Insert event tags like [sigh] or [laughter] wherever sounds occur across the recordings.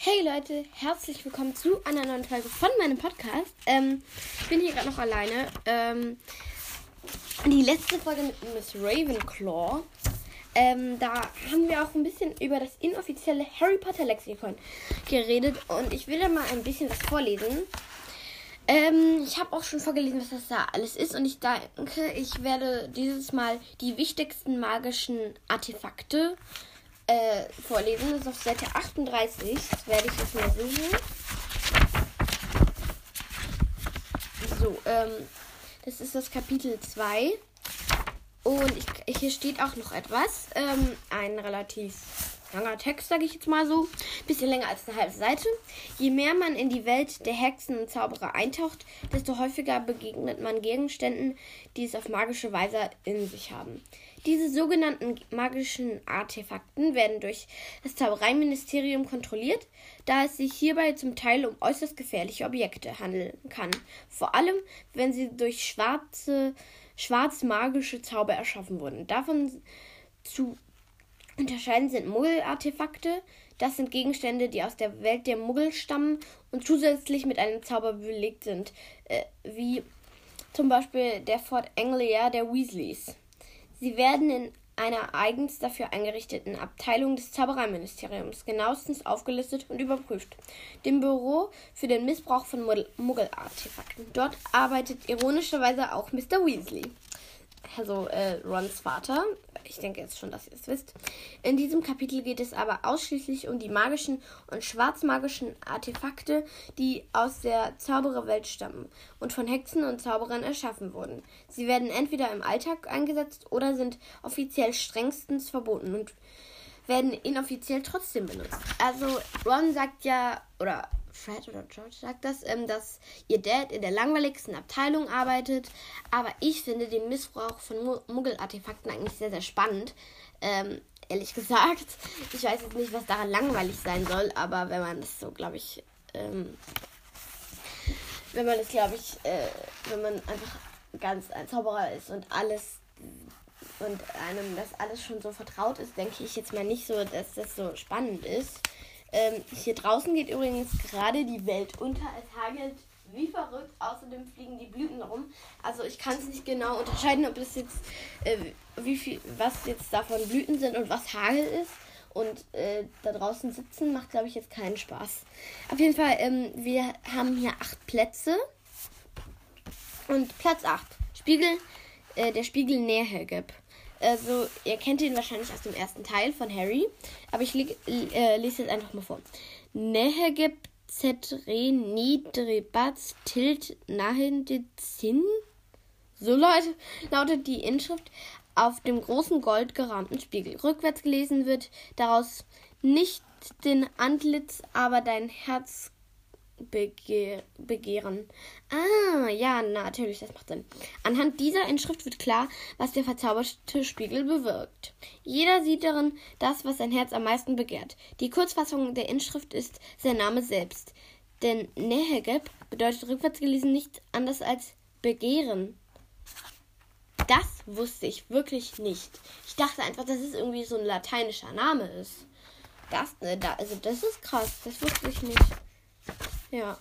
Hey Leute, herzlich willkommen zu einer neuen Folge von meinem Podcast. Ähm, ich bin hier gerade noch alleine. Ähm, die letzte Folge mit Miss Ravenclaw. Ähm, da haben wir auch ein bisschen über das inoffizielle Harry Potter Lexikon geredet und ich will da mal ein bisschen was vorlesen. Ähm, ich habe auch schon vorgelesen, was das da alles ist und ich denke, ich werde dieses Mal die wichtigsten magischen Artefakte äh, vorlesen. Das ist auf Seite 38. Das werde ich jetzt mal suchen. So, ähm, das ist das Kapitel 2. Und ich, hier steht auch noch etwas. Ähm, ein relativ langer Text, sage ich jetzt mal so. Bisschen länger als eine halbe Seite. Je mehr man in die Welt der Hexen und Zauberer eintaucht, desto häufiger begegnet man Gegenständen, die es auf magische Weise in sich haben. Diese sogenannten magischen Artefakten werden durch das Zaubereiministerium kontrolliert, da es sich hierbei zum Teil um äußerst gefährliche Objekte handeln kann. Vor allem, wenn sie durch schwarze, schwarzmagische Zauber erschaffen wurden. Davon zu unterscheiden sind Muggel-Artefakte. Das sind Gegenstände, die aus der Welt der Muggel stammen und zusätzlich mit einem Zauber belegt sind, äh, wie zum Beispiel der Fort Anglia der Weasleys. Sie werden in einer eigens dafür eingerichteten Abteilung des Zaubereiministeriums genauestens aufgelistet und überprüft, dem Büro für den Missbrauch von Muggelartefakten. Dort arbeitet ironischerweise auch Mr. Weasley also äh, Rons Vater. Ich denke jetzt schon, dass ihr es wisst. In diesem Kapitel geht es aber ausschließlich um die magischen und schwarzmagischen Artefakte, die aus der Zaubererwelt stammen und von Hexen und Zauberern erschaffen wurden. Sie werden entweder im Alltag eingesetzt oder sind offiziell strengstens verboten und werden inoffiziell trotzdem benutzt. Also Ron sagt ja, oder Fred oder George sagt das, ähm, dass ihr Dad in der langweiligsten Abteilung arbeitet. Aber ich finde den Missbrauch von Muggel-Artefakten eigentlich sehr, sehr spannend. Ähm, ehrlich [laughs] gesagt. Ich weiß jetzt nicht, was daran langweilig sein soll, aber wenn man das so, glaube ich, ähm, wenn man das, glaube ich, äh, wenn man einfach ganz ein Zauberer ist und alles und einem das alles schon so vertraut ist, denke ich jetzt mal nicht so, dass das so spannend ist. Ähm, hier draußen geht übrigens gerade die Welt unter. Es hagelt wie verrückt. Außerdem fliegen die Blüten rum. Also ich kann es nicht genau unterscheiden, ob das jetzt äh, wie viel, was jetzt davon Blüten sind und was Hagel ist. Und äh, da draußen sitzen macht, glaube ich, jetzt keinen Spaß. Auf jeden Fall, ähm, wir haben hier acht Plätze. Und Platz 8. Spiegel, äh, der Spiegel Nährhelgeb. Also, ihr kennt ihn wahrscheinlich aus dem ersten Teil von Harry. Aber ich äh, lese jetzt einfach mal vor. Nehegeb zetre nidrebats tilt nahin zin. So Leute, lautet die Inschrift auf dem großen gold gerahmten Spiegel. Rückwärts gelesen wird daraus nicht den Antlitz, aber dein Herz begehr, begehren. Ah, ja, natürlich, das macht Sinn. Anhand dieser Inschrift wird klar, was der verzauberte Spiegel bewirkt. Jeder sieht darin das, was sein Herz am meisten begehrt. Die Kurzfassung der Inschrift ist sein Name selbst. Denn Nehegeb bedeutet rückwärts gelesen nichts anders als begehren. Das wusste ich wirklich nicht. Ich dachte einfach, dass es irgendwie so ein lateinischer Name ist. Das, da, also das ist krass. Das wusste ich nicht. Ja.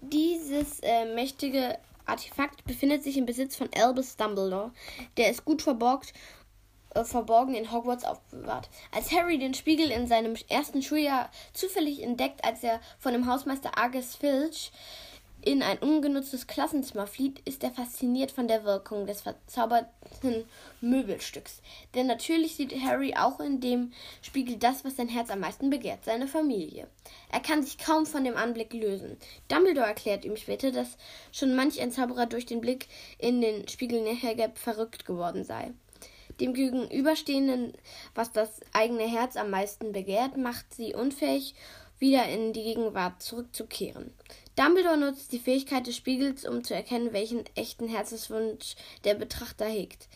Dieses äh, mächtige Artefakt befindet sich im Besitz von Albus Dumbledore. Der ist gut verborgt, äh, verborgen in Hogwarts aufbewahrt. Als Harry den Spiegel in seinem ersten Schuljahr zufällig entdeckt, als er von dem Hausmeister Argus Filch in ein ungenutztes Klassenzimmer flieht, ist er fasziniert von der Wirkung des verzauberten Möbelstücks. Denn natürlich sieht Harry auch in dem Spiegel das, was sein Herz am meisten begehrt, seine Familie. Er kann sich kaum von dem Anblick lösen. Dumbledore erklärt ihm später, dass schon manch ein Zauberer durch den Blick in den Spiegel Nehergeb verrückt geworden sei. Dem Gegenüberstehenden, was das eigene Herz am meisten begehrt, macht sie unfähig, wieder in die Gegenwart zurückzukehren. Dumbledore nutzt die Fähigkeit des Spiegels, um zu erkennen, welchen echten Herzenswunsch der Betrachter hegt.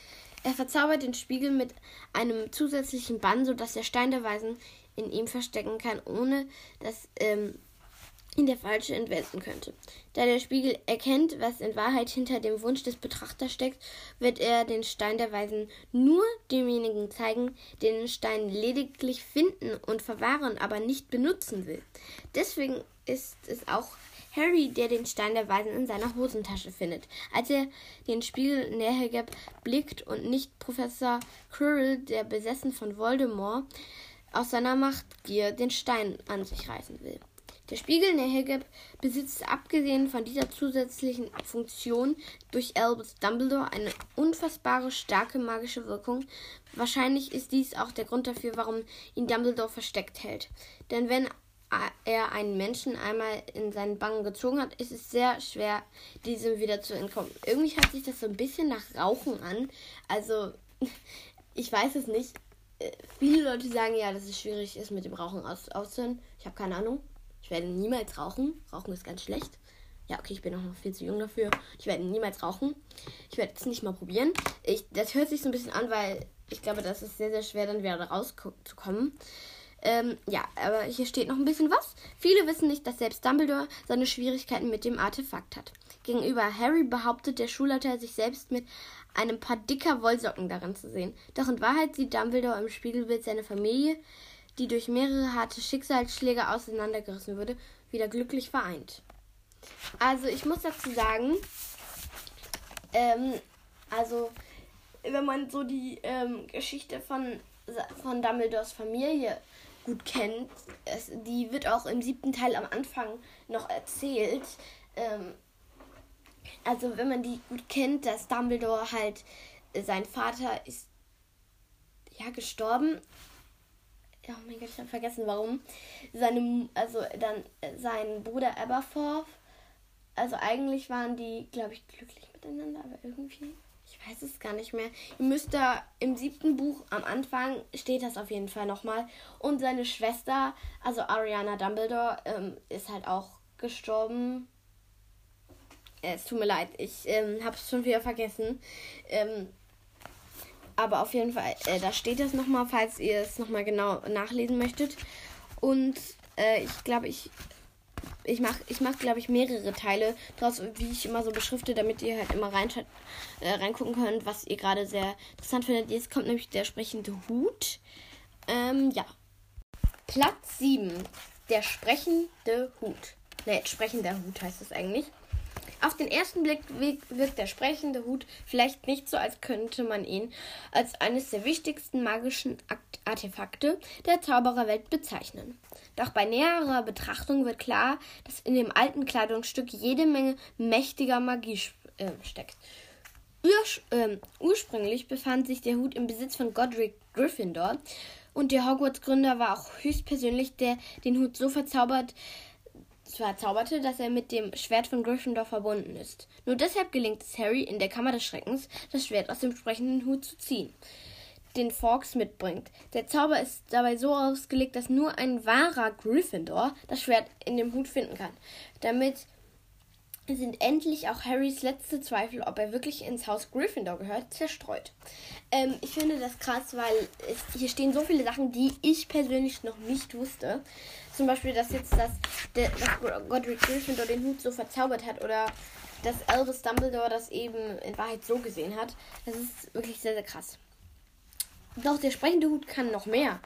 Er verzaubert den Spiegel mit einem zusätzlichen Bann, sodass der Stein der Weisen in ihm verstecken kann, ohne dass ähm, ihn der Falsche entwenden könnte. Da der Spiegel erkennt, was in Wahrheit hinter dem Wunsch des Betrachters steckt, wird er den Stein der Weisen nur demjenigen zeigen, der den Stein lediglich finden und verwahren, aber nicht benutzen will. Deswegen ist es auch Harry, der den Stein der Weisen in seiner Hosentasche findet. Als er den Spiegel näher blickt und nicht Professor Quirrell, der besessen von Voldemort aus seiner Machtgier den Stein an sich reißen will. Der Spiegel Nehegeb besitzt abgesehen von dieser zusätzlichen Funktion durch Albus Dumbledore eine unfassbare starke magische Wirkung. Wahrscheinlich ist dies auch der Grund dafür, warum ihn Dumbledore versteckt hält. Denn wenn er einen Menschen einmal in seinen Bangen gezogen hat, ist es sehr schwer, diesem wieder zu entkommen. Irgendwie hört sich das so ein bisschen nach Rauchen an. Also, [laughs] ich weiß es nicht. Äh, viele Leute sagen ja, dass es schwierig ist, mit dem Rauchen aus auszuhören. Ich habe keine Ahnung. Ich werde niemals rauchen. Rauchen ist ganz schlecht. Ja, okay, ich bin auch noch viel zu jung dafür. Ich werde niemals rauchen. Ich werde es nicht mal probieren. Ich, das hört sich so ein bisschen an, weil ich glaube, das ist sehr, sehr schwer, dann wieder rauszukommen. Ähm, ja, aber hier steht noch ein bisschen was. Viele wissen nicht, dass selbst Dumbledore seine Schwierigkeiten mit dem Artefakt hat. Gegenüber Harry behauptet der Schulleiter, sich selbst mit einem paar dicker Wollsocken darin zu sehen. Doch in Wahrheit sieht Dumbledore im Spiegelbild seine Familie, die durch mehrere harte Schicksalsschläge auseinandergerissen wurde, wieder glücklich vereint. Also ich muss dazu sagen, ähm, also wenn man so die ähm, Geschichte von, von Dumbledores Familie gut kennt, es, die wird auch im siebten Teil am Anfang noch erzählt. Ähm, also wenn man die gut kennt, dass Dumbledore halt, äh, sein Vater ist ja gestorben oh mein Gott, ich habe vergessen, warum. Seine, also dann äh, sein Bruder Aberforth. Also eigentlich waren die, glaube ich, glücklich miteinander, aber irgendwie, weiß es gar nicht mehr. Ihr müsst da im siebten Buch am Anfang steht das auf jeden Fall nochmal. Und seine Schwester, also Ariana Dumbledore, ähm, ist halt auch gestorben. Äh, es tut mir leid, ich ähm, habe es schon wieder vergessen. Ähm, aber auf jeden Fall, äh, da steht es nochmal, falls ihr es nochmal genau nachlesen möchtet. Und äh, ich glaube, ich ich mache, ich mach, glaube ich, mehrere Teile draus, wie ich immer so beschrifte, damit ihr halt immer rein, äh, reingucken könnt, was ihr gerade sehr interessant findet. Jetzt kommt nämlich der sprechende Hut. Ähm, ja. Platz 7. Der sprechende Hut. Ne, sprechender Hut heißt es eigentlich. Auf den ersten Blick wirkt der sprechende Hut vielleicht nicht so, als könnte man ihn als eines der wichtigsten magischen Artefakte der Zaubererwelt bezeichnen. Doch bei näherer Betrachtung wird klar, dass in dem alten Kleidungsstück jede Menge mächtiger Magie äh, steckt. Urs äh, ursprünglich befand sich der Hut im Besitz von Godric Gryffindor und der Hogwarts-Gründer war auch höchstpersönlich, der den Hut so verzaubert verzauberte, dass er mit dem Schwert von Gryffindor verbunden ist. Nur deshalb gelingt es Harry, in der Kammer des Schreckens das Schwert aus dem sprechenden Hut zu ziehen, den Fawkes mitbringt. Der Zauber ist dabei so ausgelegt, dass nur ein wahrer Gryffindor das Schwert in dem Hut finden kann. Damit sind endlich auch Harrys letzte Zweifel, ob er wirklich ins Haus Gryffindor gehört, zerstreut. Ähm, ich finde das krass, weil es, hier stehen so viele Sachen, die ich persönlich noch nicht wusste. Zum Beispiel, dass jetzt das, der, dass Godric Gryffindor den Hut so verzaubert hat oder dass Albus Dumbledore das eben in Wahrheit so gesehen hat. Das ist wirklich sehr, sehr krass. Doch der sprechende Hut kann noch mehr.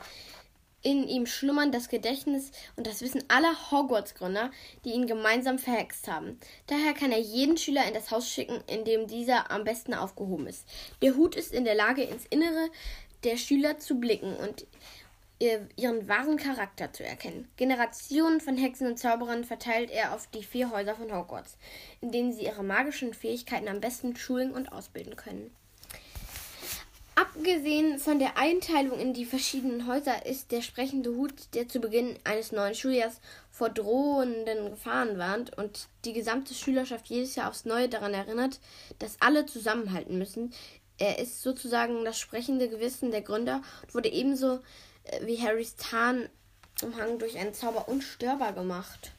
In ihm schlummern das Gedächtnis und das Wissen aller Hogwarts-Gründer, die ihn gemeinsam verhext haben. Daher kann er jeden Schüler in das Haus schicken, in dem dieser am besten aufgehoben ist. Der Hut ist in der Lage, ins Innere der Schüler zu blicken und ihren wahren Charakter zu erkennen. Generationen von Hexen und Zauberern verteilt er auf die vier Häuser von Hogwarts, in denen sie ihre magischen Fähigkeiten am besten schulen und ausbilden können. Abgesehen von der Einteilung in die verschiedenen Häuser ist der sprechende Hut, der zu Beginn eines neuen Schuljahrs vor drohenden Gefahren warnt und die gesamte Schülerschaft jedes Jahr aufs Neue daran erinnert, dass alle zusammenhalten müssen. Er ist sozusagen das sprechende Gewissen der Gründer und wurde ebenso wie Harrys Tarnumhang durch einen Zauber unstörbar gemacht.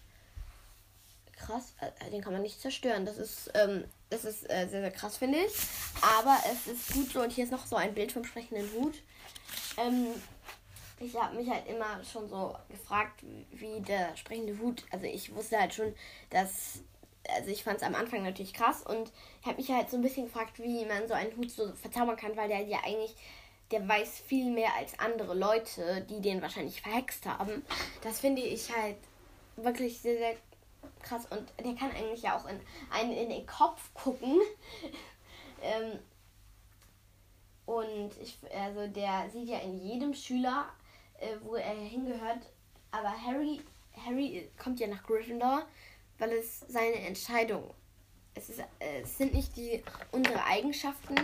Krass, äh, den kann man nicht zerstören. Das ist ähm, das ist äh, sehr, sehr krass, finde ich. Aber es ist gut so. Und hier ist noch so ein Bild vom sprechenden Hut. Ähm, ich habe mich halt immer schon so gefragt, wie der sprechende Hut. Also ich wusste halt schon, dass. Also ich fand es am Anfang natürlich krass und habe mich halt so ein bisschen gefragt, wie man so einen Hut so verzaubern kann, weil der ja eigentlich, der weiß viel mehr als andere Leute, die den wahrscheinlich verhext haben. Das finde ich halt wirklich sehr, sehr krass und der kann eigentlich ja auch in einen in den Kopf gucken. [laughs] ähm, und ich, also der sieht ja in jedem Schüler, äh, wo er hingehört. Aber Harry, Harry kommt ja nach Gryffindor, weil es seine Entscheidung. Es, ist, äh, es sind nicht die unsere Eigenschaften,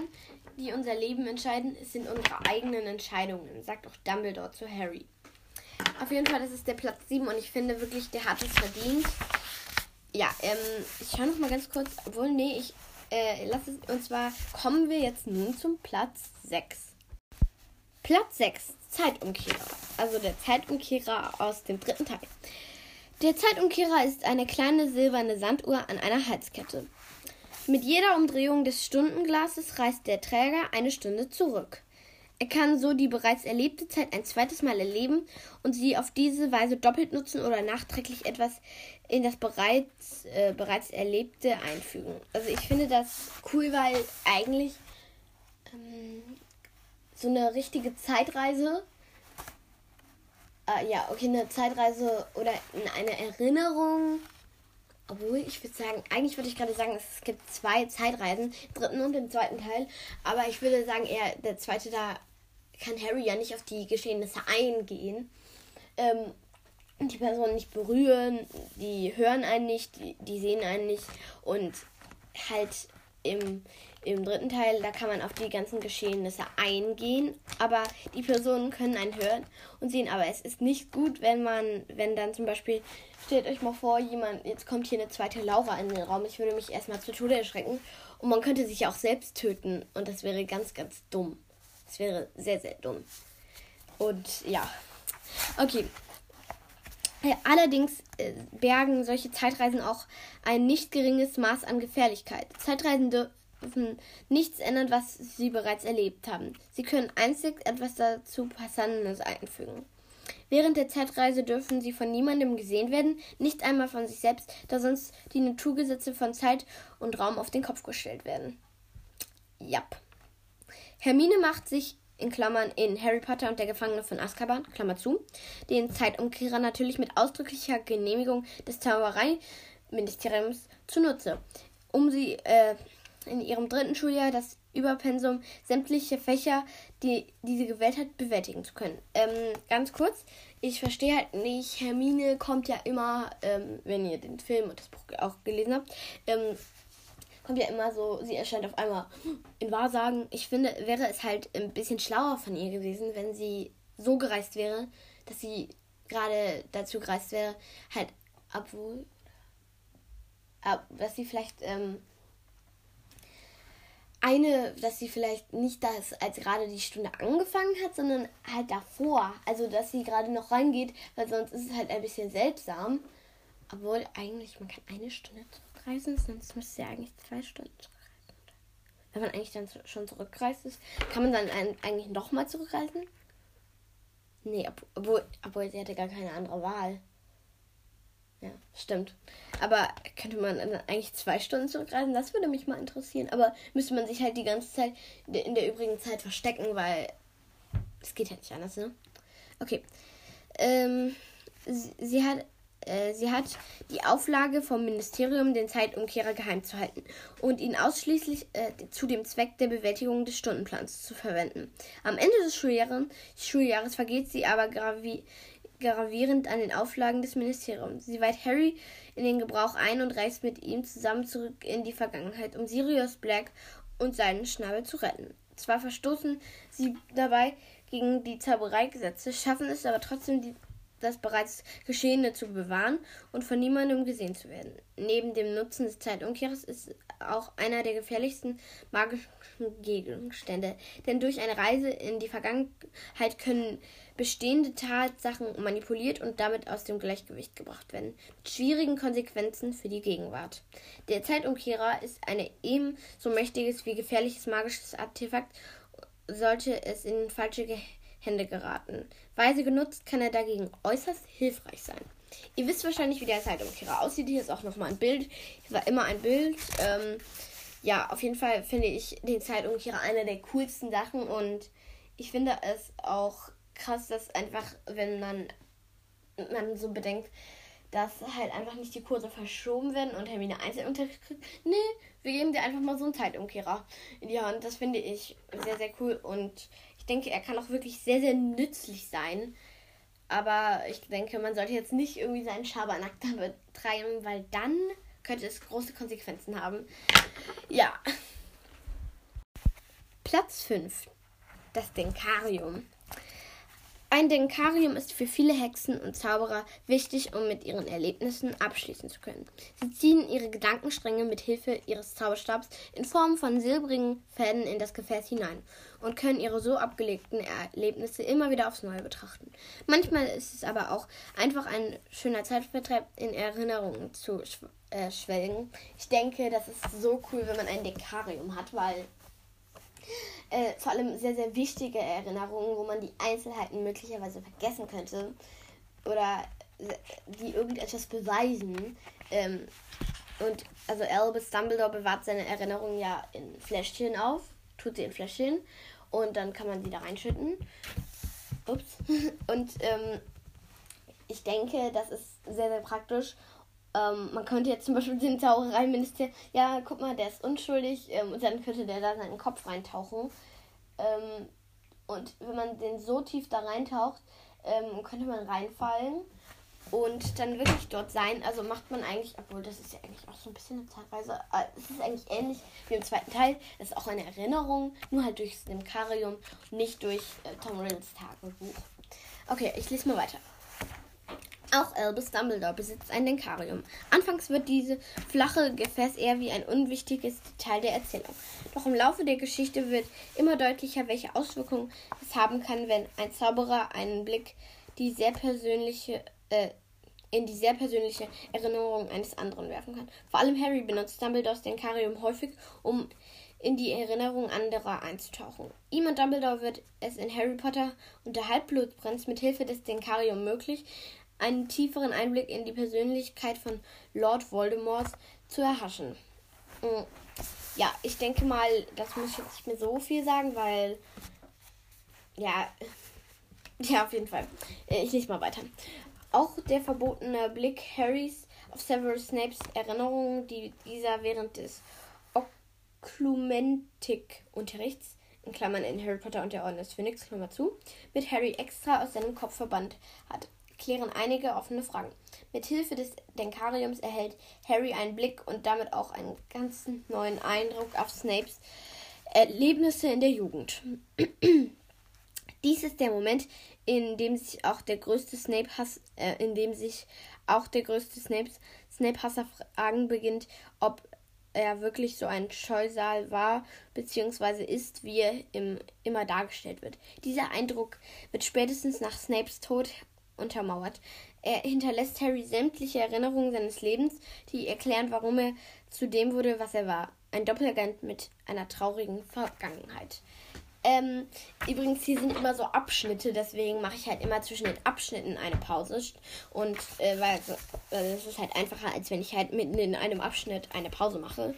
die unser Leben entscheiden, es sind unsere eigenen Entscheidungen, sagt auch Dumbledore zu Harry. Auf jeden Fall, das ist der Platz 7 und ich finde wirklich, der hat es verdient. Ja, ähm, ich schaue noch mal ganz kurz, obwohl, nee, ich äh, lass es, und zwar kommen wir jetzt nun zum Platz 6. Platz 6, Zeitumkehrer. Also der Zeitumkehrer aus dem dritten Teil. Der Zeitumkehrer ist eine kleine silberne Sanduhr an einer Halskette. Mit jeder Umdrehung des Stundenglases reist der Träger eine Stunde zurück. Er kann so die bereits erlebte Zeit ein zweites Mal erleben und sie auf diese Weise doppelt nutzen oder nachträglich etwas in das bereits, äh, bereits Erlebte einfügen. Also ich finde das cool, weil eigentlich ähm, so eine richtige Zeitreise, äh, ja, okay, eine Zeitreise oder eine Erinnerung, obwohl ich würde sagen, eigentlich würde ich gerade sagen, es gibt zwei Zeitreisen, dritten und den zweiten Teil, aber ich würde sagen, eher der zweite, da kann Harry ja nicht auf die Geschehnisse eingehen. Ähm, die Personen nicht berühren, die hören einen nicht, die, die sehen einen nicht. Und halt im, im dritten Teil, da kann man auf die ganzen Geschehnisse eingehen, aber die Personen können einen hören und sehen, aber es ist nicht gut, wenn man, wenn dann zum Beispiel, stellt euch mal vor, jemand, jetzt kommt hier eine zweite Laura in den Raum, ich würde mich erstmal zu Tode erschrecken und man könnte sich auch selbst töten und das wäre ganz, ganz dumm. Das wäre sehr, sehr dumm. Und ja. Okay, äh, allerdings äh, bergen solche Zeitreisen auch ein nicht geringes Maß an Gefährlichkeit. Zeitreisen dürfen nichts ändern, was sie bereits erlebt haben. Sie können einzig etwas dazu Passantes einfügen. Während der Zeitreise dürfen sie von niemandem gesehen werden, nicht einmal von sich selbst, da sonst die Naturgesetze von Zeit und Raum auf den Kopf gestellt werden. Jap. Hermine macht sich in Klammern in Harry Potter und der Gefangene von Azkaban, Klammer zu, den Zeitumkehrer natürlich mit ausdrücklicher Genehmigung des Zaubereiministeriums zunutze, um sie äh, in ihrem dritten Schuljahr das Überpensum sämtliche Fächer, die, die sie gewählt hat, bewältigen zu können. Ähm, ganz kurz, ich verstehe halt nicht, Hermine kommt ja immer, ähm, wenn ihr den Film und das Buch auch gelesen habt, ähm, kommt ja immer so, sie erscheint auf einmal in Wahrsagen. Ich finde, wäre es halt ein bisschen schlauer von ihr gewesen, wenn sie so gereist wäre, dass sie gerade dazu gereist wäre, halt, obwohl, ab, dass sie vielleicht ähm, eine, dass sie vielleicht nicht das, als gerade die Stunde angefangen hat, sondern halt davor. Also, dass sie gerade noch reingeht, weil sonst ist es halt ein bisschen seltsam. Obwohl, eigentlich, man kann eine Stunde zurückreisen, sonst müsste ja eigentlich zwei Stunden zurückreisen. Wenn man eigentlich dann schon zurückreist ist, kann man dann eigentlich nochmal zurückreisen? Nee, obwohl, obwohl sie hatte gar keine andere Wahl. Ja, stimmt. Aber könnte man eigentlich zwei Stunden zurückreisen? Das würde mich mal interessieren. Aber müsste man sich halt die ganze Zeit in der übrigen Zeit verstecken, weil es geht halt nicht anders, ne? Okay. Ähm, sie, sie hat äh, sie hat die Auflage vom Ministerium, den Zeitumkehrer geheim zu halten und ihn ausschließlich äh, zu dem Zweck der Bewältigung des Stundenplans zu verwenden. Am Ende des Schuljahres, Schuljahres vergeht sie aber gravi gravierend an den Auflagen des Ministeriums. Sie weiht Harry in den Gebrauch ein und reist mit ihm zusammen zurück in die Vergangenheit, um Sirius Black und seinen Schnabel zu retten. Zwar verstoßen sie dabei gegen die Zaubereigesetze, schaffen es aber trotzdem, die das bereits Geschehene zu bewahren und von niemandem gesehen zu werden. Neben dem Nutzen des Zeitumkehrers ist auch einer der gefährlichsten magischen Gegenstände, denn durch eine Reise in die Vergangenheit können bestehende Tatsachen manipuliert und damit aus dem Gleichgewicht gebracht werden, mit schwierigen Konsequenzen für die Gegenwart. Der Zeitumkehrer ist ein ebenso mächtiges wie gefährliches magisches Artefakt, sollte es in falsche Hände geraten. Weise genutzt kann er dagegen äußerst hilfreich sein. Ihr wisst wahrscheinlich, wie der Zeitumkehrer aussieht. Hier ist auch nochmal ein Bild. Hier war immer ein Bild. Ähm, ja, auf jeden Fall finde ich den Zeitumkehrer eine der coolsten Sachen und ich finde es auch krass, dass einfach, wenn man, man so bedenkt, dass halt einfach nicht die Kurse verschoben werden und Hermine Einzelunterricht kriegt. Nee, wir geben dir einfach mal so einen Zeitumkehrer in die Hand. Das finde ich sehr, sehr cool und denke, er kann auch wirklich sehr, sehr nützlich sein. Aber ich denke, man sollte jetzt nicht irgendwie seinen Schabernack da betreiben, weil dann könnte es große Konsequenzen haben. Ja. Platz 5. Das Denkarium. Ein Denkarium ist für viele Hexen und Zauberer wichtig, um mit ihren Erlebnissen abschließen zu können. Sie ziehen ihre Gedankenstränge mit Hilfe ihres Zauberstabs in Form von silbrigen Fäden in das Gefäß hinein und können ihre so abgelegten Erlebnisse immer wieder aufs Neue betrachten. Manchmal ist es aber auch einfach ein schöner Zeitvertreib in Erinnerungen zu äh, schwelgen. Ich denke, das ist so cool, wenn man ein Dekarium hat, weil äh, vor allem sehr, sehr wichtige Erinnerungen, wo man die Einzelheiten möglicherweise vergessen könnte oder die irgendetwas beweisen. Ähm, und also Albus Dumbledore bewahrt seine Erinnerungen ja in Fläschchen auf, tut sie in Fläschchen und dann kann man sie da reinschütten. Ups. [laughs] Und ähm, ich denke, das ist sehr, sehr praktisch ähm, man könnte jetzt zum Beispiel den Zaubereiminister, ja, guck mal, der ist unschuldig ähm, und dann könnte der da seinen Kopf reintauchen. Ähm, und wenn man den so tief da reintaucht, ähm, könnte man reinfallen und dann wirklich dort sein. Also macht man eigentlich, obwohl das ist ja eigentlich auch so ein bisschen eine Zeitreise. Äh, es ist eigentlich ähnlich wie im zweiten Teil. Es ist auch eine Erinnerung, nur halt durchs Nemkarium, nicht durch äh, Tom Riddles Tagebuch. Okay, ich lese mal weiter. Auch Albus Dumbledore besitzt ein Denkarium. Anfangs wird diese flache Gefäß eher wie ein unwichtiges Detail der Erzählung. Doch im Laufe der Geschichte wird immer deutlicher, welche Auswirkungen es haben kann, wenn ein Zauberer einen Blick die sehr persönliche, äh, in die sehr persönliche Erinnerung eines anderen werfen kann. Vor allem Harry benutzt Dumbledores Denkarium häufig, um in die Erinnerung anderer einzutauchen. Ihm und Dumbledore wird es in Harry Potter und der Halbblutprinz mit Hilfe des Denkarium möglich, einen tieferen Einblick in die Persönlichkeit von Lord Voldemort zu erhaschen. Mm, ja, ich denke mal, das muss ich jetzt nicht mehr so viel sagen, weil ja, [laughs] ja, auf jeden Fall. Äh, ich lese mal weiter. Auch der verbotene Blick Harrys auf Severus Snapes Erinnerungen, die dieser während des Oklumentik-Unterrichts in Klammern in Harry Potter und der Orden des Phönix, Klammer zu, mit Harry extra aus seinem Kopf verbannt hat klären einige offene Fragen. Mit Hilfe des Denkariums erhält Harry einen Blick und damit auch einen ganz neuen Eindruck auf Snapes Erlebnisse in der Jugend. [clears throat] Dies ist der Moment, in dem sich auch der größte Snape Hass, äh, in dem sich auch der größte Snapes Snape Hasser fragen beginnt, ob er wirklich so ein Scheusal war bzw. ist, wie er im, immer dargestellt wird. Dieser Eindruck wird spätestens nach Snapes Tod untermauert. Er hinterlässt Harry sämtliche Erinnerungen seines Lebens, die erklären, warum er zu dem wurde, was er war. Ein Doppelagent mit einer traurigen Vergangenheit. Ähm, übrigens, hier sind immer so Abschnitte, deswegen mache ich halt immer zwischen den Abschnitten eine Pause. Und äh, weil äh, es ist halt einfacher, als wenn ich halt mitten in einem Abschnitt eine Pause mache.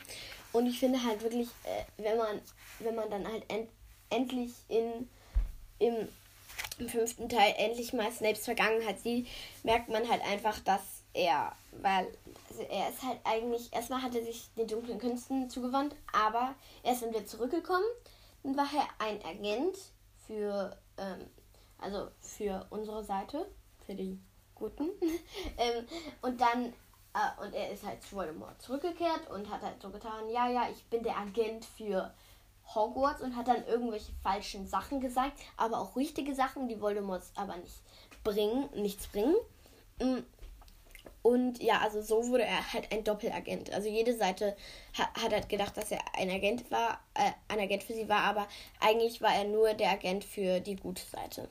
Und ich finde halt wirklich, äh, wenn man, wenn man dann halt end endlich in im im fünften Teil endlich mal Snapes Vergangenheit sieht, merkt man halt einfach, dass er, weil also er ist halt eigentlich, erstmal hat er sich den dunklen Künsten zugewandt, aber er ist dann wieder zurückgekommen. Dann war er ein Agent für, ähm, also für unsere Seite, für die Guten. [laughs] ähm, und dann, äh, und er ist halt zu Voldemort zurückgekehrt und hat halt so getan, ja, ja, ich bin der Agent für Hogwarts und hat dann irgendwelche falschen Sachen gesagt, aber auch richtige Sachen, die Voldemort aber nicht bringen, nichts bringen. Mm. Und ja, also so wurde er halt ein Doppelagent. Also jede Seite hat, halt gedacht, dass er ein Agent war, äh, ein Agent für sie war, aber eigentlich war er nur der Agent für die gute Seite.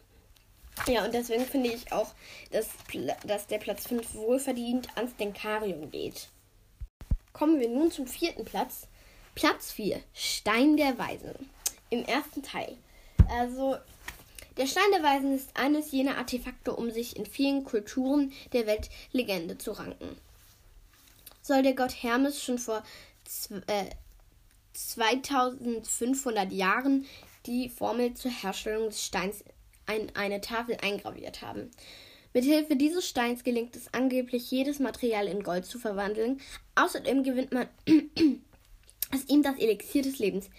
Ja, und deswegen finde ich auch, dass, dass der Platz 5 wohlverdient ans Denkarium geht. Kommen wir nun zum vierten Platz. Platz 4, Stein der Weisen. Im ersten Teil. Also, Der Stein der Weisen ist eines jener Artefakte, um sich in vielen Kulturen der Welt Legende zu ranken. Soll der Gott Hermes schon vor äh, 2500 Jahren die Formel zur Herstellung des Steins in eine Tafel eingraviert haben. Mithilfe dieses Steins gelingt es angeblich, jedes Material in Gold zu verwandeln. Außerdem gewinnt man aus ihm das Elixier des Lebens,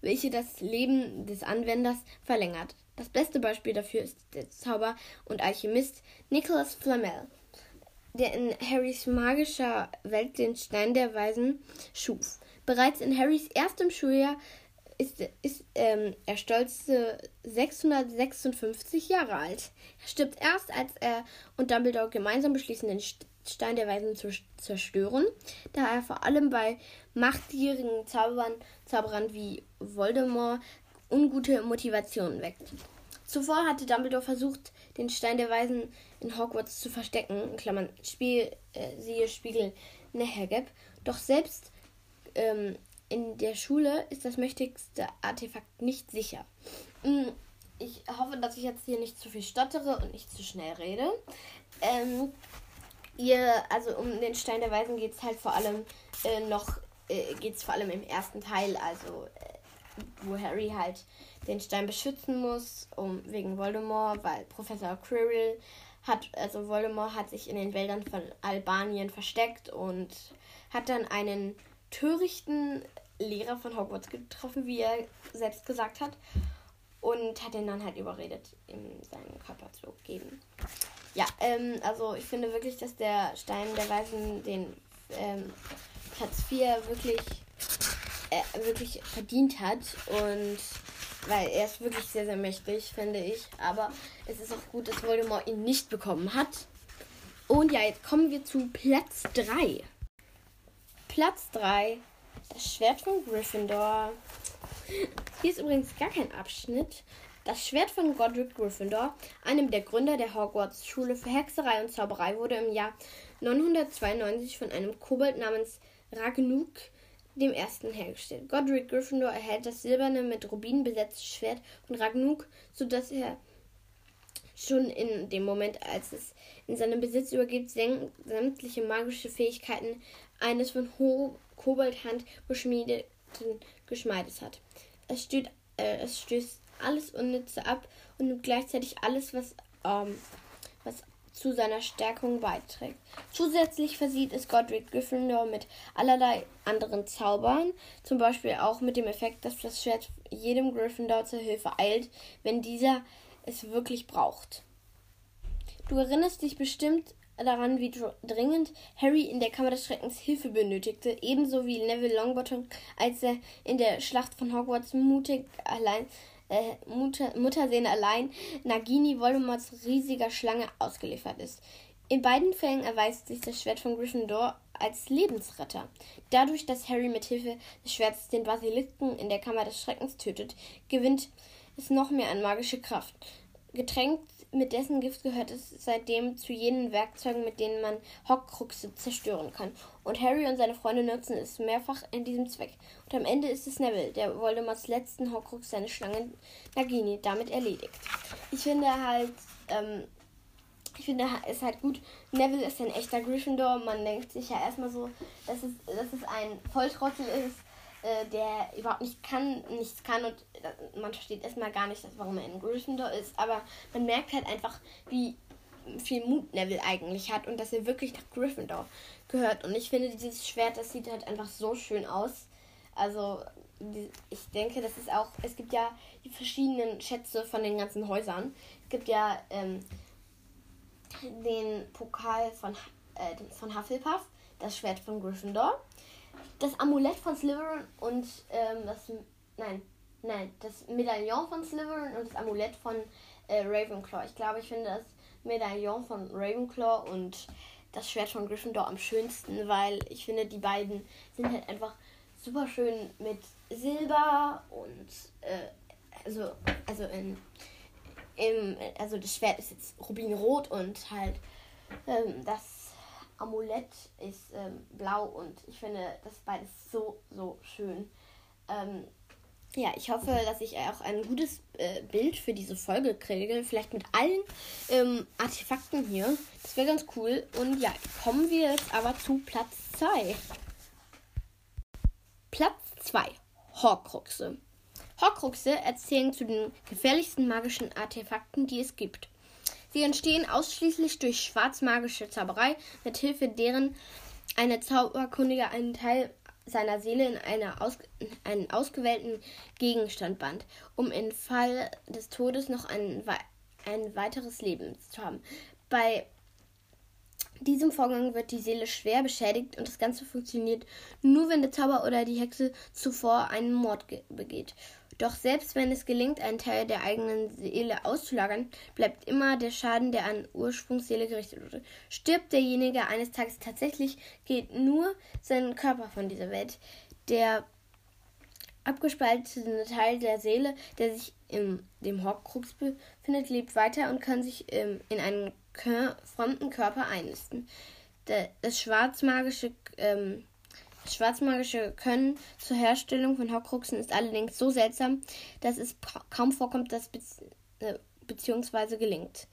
welche das Leben des Anwenders verlängert. Das beste Beispiel dafür ist der Zauber und Alchemist Nicholas Flamel, der in Harrys magischer Welt den Stein der Weisen schuf. Bereits in Harrys erstem Schuljahr ist, ist ähm, er stolze 656 Jahre alt. Er stirbt erst, als er und Dumbledore gemeinsam beschließen, den Stein der Weisen zu zerstören, da er vor allem bei machtgierigen Zauberern, Zauberern wie Voldemort ungute Motivationen weckt. Zuvor hatte Dumbledore versucht, den Stein der Weisen in Hogwarts zu verstecken, in Klammern Spiel, äh, siehe Spiegel Nehergeb, doch selbst ähm, in der Schule ist das mächtigste Artefakt nicht sicher. Mm, ich hoffe, dass ich jetzt hier nicht zu viel stottere und nicht zu schnell rede. Ähm, ihr, also um den Stein der Weisen geht es halt vor allem äh, noch, äh, geht es vor allem im ersten Teil, also äh, wo Harry halt den Stein beschützen muss, um wegen Voldemort, weil Professor Quirrell hat, also Voldemort hat sich in den Wäldern von Albanien versteckt und hat dann einen törichten Lehrer von Hogwarts getroffen, wie er selbst gesagt hat. Und hat ihn dann halt überredet, ihm seinen Körper zu geben. Ja, ähm, also ich finde wirklich, dass der Stein der Weisen den ähm, Platz 4 wirklich, äh, wirklich verdient hat. Und weil er ist wirklich sehr, sehr mächtig, finde ich. Aber es ist auch gut, dass Voldemort ihn nicht bekommen hat. Und ja, jetzt kommen wir zu Platz 3. Platz 3 das Schwert von Gryffindor. Hier ist übrigens gar kein Abschnitt. Das Schwert von Godric Gryffindor, einem der Gründer der Hogwarts Schule für Hexerei und Zauberei, wurde im Jahr 992 von einem Kobold namens Ragnuk dem ersten hergestellt. Godric Gryffindor erhält das silberne mit Rubinen besetzte Schwert von Ragnuk, sodass er schon in dem Moment, als es in seinem Besitz übergibt, sämtliche magische Fähigkeiten eines von Ho Koboldhand beschmiedeten Geschmeides hat. Es, stößt, äh, es stößt alles Unnütze ab und nimmt gleichzeitig alles, was, ähm, was zu seiner Stärkung beiträgt. Zusätzlich versieht es Godric Gryffindor mit allerlei anderen Zaubern, zum Beispiel auch mit dem Effekt, dass das Schwert jedem Gryffindor zur Hilfe eilt, wenn dieser es wirklich braucht. Du erinnerst dich bestimmt daran, wie dringend Harry in der Kammer des Schreckens Hilfe benötigte, ebenso wie Neville Longbottom, als er in der Schlacht von Hogwarts mutig allein äh, Mutter, Muttersehne allein Nagini Voldemorts riesiger Schlange ausgeliefert ist. In beiden Fällen erweist sich das Schwert von Gryffindor als Lebensretter. Dadurch, dass Harry mit Hilfe des Schwerts den Basilisken in der Kammer des Schreckens tötet, gewinnt es noch mehr an magische Kraft. Getränkt mit dessen Gift gehört es seitdem zu jenen Werkzeugen, mit denen man Hockcruxe zerstören kann. Und Harry und seine Freunde nutzen es mehrfach in diesem Zweck. Und am Ende ist es Neville, der Voldemorts letzten Horcrux, seine Schlange Nagini, damit erledigt. Ich finde halt, ähm, ich finde es halt gut. Neville ist ein echter Gryffindor. Man denkt sich ja erstmal so, dass es, dass es ein Volltrottel ist äh, der überhaupt nicht kann, nichts kann und äh, man versteht erstmal gar nicht, warum er in Gryffindor ist, aber man merkt halt einfach, wie viel Mut Neville eigentlich hat und dass er wirklich nach Gryffindor gehört. Und ich finde, dieses Schwert, das sieht halt einfach so schön aus. Also, ich denke, das ist auch, es gibt ja die verschiedenen Schätze von den ganzen Häusern. Es gibt ja ähm, den Pokal von, äh, von Hufflepuff, das Schwert von Gryffindor das Amulett von Slytherin und ähm, das nein nein das Medaillon von Slytherin und das Amulett von äh, Ravenclaw. Ich glaube, ich finde das Medaillon von Ravenclaw und das Schwert von Gryffindor am schönsten, weil ich finde, die beiden sind halt einfach super schön mit Silber und äh, also also in im, also das Schwert ist jetzt rubinrot und halt ähm, das Amulett ist ähm, blau und ich finde das beides so, so schön. Ähm, ja, ich hoffe, dass ich auch ein gutes äh, Bild für diese Folge kriege. Vielleicht mit allen ähm, Artefakten hier. Das wäre ganz cool. Und ja, kommen wir jetzt aber zu Platz 2. Platz 2. Horcruxe. Horcruxe erzählen zu den gefährlichsten magischen Artefakten, die es gibt. Sie entstehen ausschließlich durch schwarzmagische Zauberei, mit Hilfe deren eine Zauberkundige einen Teil seiner Seele in eine aus, einen ausgewählten Gegenstand band, um im Fall des Todes noch ein, ein weiteres Leben zu haben. Bei diesem Vorgang wird die Seele schwer beschädigt und das Ganze funktioniert nur, wenn der Zauber oder die Hexe zuvor einen Mord begeht. Doch selbst wenn es gelingt, einen Teil der eigenen Seele auszulagern, bleibt immer der Schaden, der an Ursprungsseele gerichtet wurde. Stirbt derjenige eines Tages tatsächlich, geht nur sein Körper von dieser Welt. Der abgespaltene Teil der Seele, der sich in dem Horcrux befindet, lebt weiter und kann sich ähm, in einen fremden Körper einnisten. Das schwarzmagische ähm, schwarzmagische Können zur Herstellung von Horcruxen ist allerdings so seltsam, dass es kaum vorkommt, dass be äh, beziehungsweise gelingt.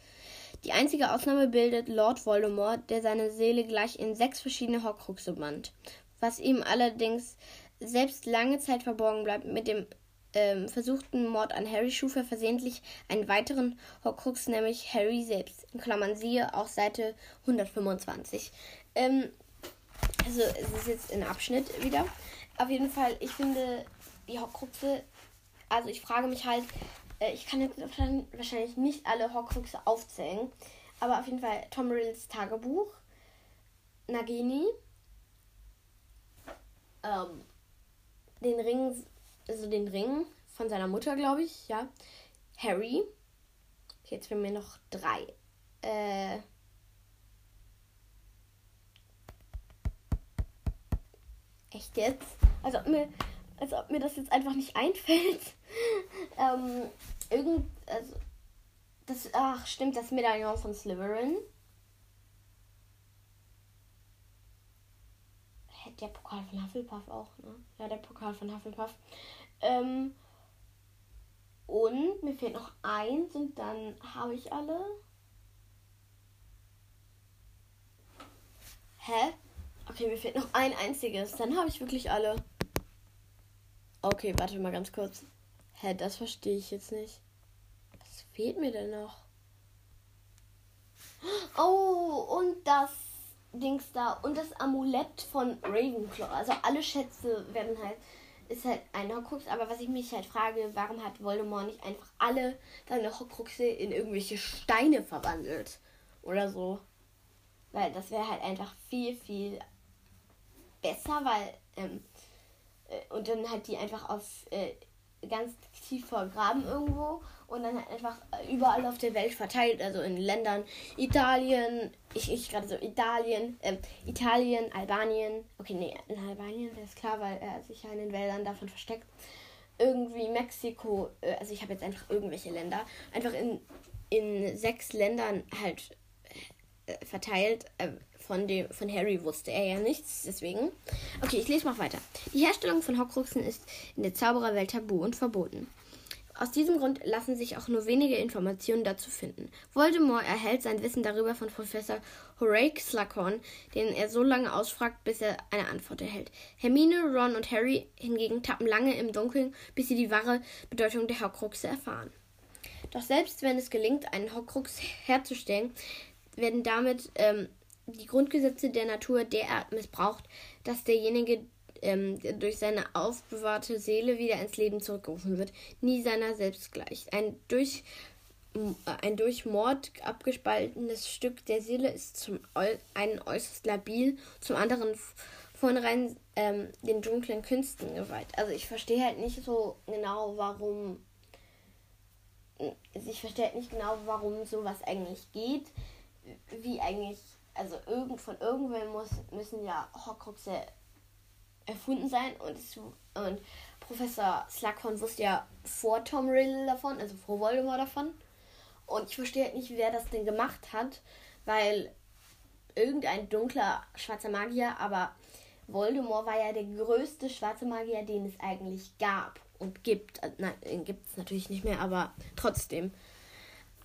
Die einzige Ausnahme bildet Lord Voldemort, der seine Seele gleich in sechs verschiedene Horcruxe band, was ihm allerdings selbst lange Zeit verborgen bleibt. Mit dem ähm, versuchten Mord an Harry schuf er versehentlich einen weiteren Horcrux, nämlich Harry selbst. In Klammern siehe auch Seite 125. Ähm, also es ist jetzt ein Abschnitt wieder. Auf jeden Fall, ich finde die Horcruxe, also ich frage mich halt, äh, ich kann jetzt wahrscheinlich nicht alle Horcruxe aufzählen, aber auf jeden Fall Tom Riddles Tagebuch, Nagini, ähm, den Ring, also den Ring von seiner Mutter, glaube ich, ja, Harry, jetzt fehlen mir noch drei, äh, Echt jetzt? Als ob mir, als ob mir das jetzt einfach nicht [laughs] einfällt. ähm, irgend, also, das, ach, stimmt, das Medaillon von Slytherin. Der Pokal von Hufflepuff auch, ne? Ja, der Pokal von Hufflepuff. Ähm, und mir fehlt noch eins und dann habe ich alle. Hä? Okay, mir fehlt noch ein einziges. Dann habe ich wirklich alle. Okay, warte mal ganz kurz. Hä, das verstehe ich jetzt nicht. Was fehlt mir denn noch? Oh, und das Dings da. Und das Amulett von Ravenclaw. Also alle Schätze werden halt. Ist halt ein Horcrux. Aber was ich mich halt frage, warum hat Voldemort nicht einfach alle seine Horcruxe in irgendwelche Steine verwandelt? Oder so. Weil das wäre halt einfach viel, viel besser, weil ähm, äh, und dann halt die einfach auf äh, ganz tief vergraben irgendwo und dann halt einfach überall auf der Welt verteilt, also in Ländern Italien, ich, ich gerade so Italien, ähm, Italien, Albanien, okay, nee, in Albanien, das ist klar, weil er sich ja in den Wäldern davon versteckt. Irgendwie Mexiko, äh, also ich habe jetzt einfach irgendwelche Länder, einfach in, in sechs Ländern halt äh, verteilt. Von, dem, von Harry wusste er ja nichts, deswegen. Okay, ich lese mal weiter. Die Herstellung von Horcruxen ist in der Zaubererwelt tabu und verboten. Aus diesem Grund lassen sich auch nur wenige Informationen dazu finden. Voldemort erhält sein Wissen darüber von Professor Horace Slughorn, den er so lange ausfragt, bis er eine Antwort erhält. Hermine, Ron und Harry hingegen tappen lange im Dunkeln, bis sie die wahre Bedeutung der Horcruxe erfahren. Doch selbst wenn es gelingt, einen Horcrux herzustellen, werden damit ähm, die Grundgesetze der Natur derart missbraucht, dass derjenige ähm, durch seine aufbewahrte Seele wieder ins Leben zurückgerufen wird, nie seiner selbst gleicht. Ein durch, ein durch Mord abgespaltenes Stück der Seele ist zum einen äußerst labil, zum anderen vornherein ähm, den dunklen Künsten geweiht. Also ich verstehe halt nicht so genau, warum. Ich verstehe halt nicht genau, warum sowas eigentlich geht. Wie eigentlich also irgend, von irgendwem muss, müssen ja Horcruxe erfunden sein und, und Professor Slughorn wusste ja vor Tom Riddle davon, also vor Voldemort davon. Und ich verstehe halt nicht, wer das denn gemacht hat, weil irgendein dunkler schwarzer Magier, aber Voldemort war ja der größte schwarze Magier, den es eigentlich gab. und gibt. Äh, nein, gibt es natürlich nicht mehr, aber trotzdem.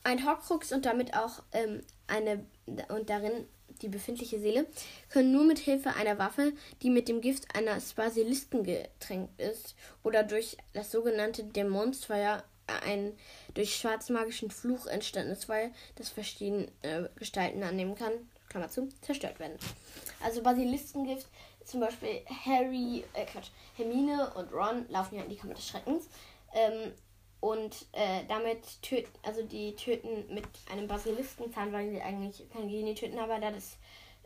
Ein Horcrux und damit auch ähm, eine und darin die befindliche Seele können nur mit Hilfe einer Waffe, die mit dem Gift eines Basilisken getränkt ist, oder durch das sogenannte Dämonsfeuer, ein durch schwarzmagischen Fluch entstandenes Feuer, das verschiedene äh, Gestalten annehmen kann, Klammer zu, zerstört werden. Also Basiliskengift, zum Beispiel Harry, äh Quatsch, Hermine und Ron laufen ja in die Kammer des Schreckens. Ähm, und äh, damit töten, also die töten mit einem Basiliskenzahn, weil sie eigentlich kein Genie töten, aber da das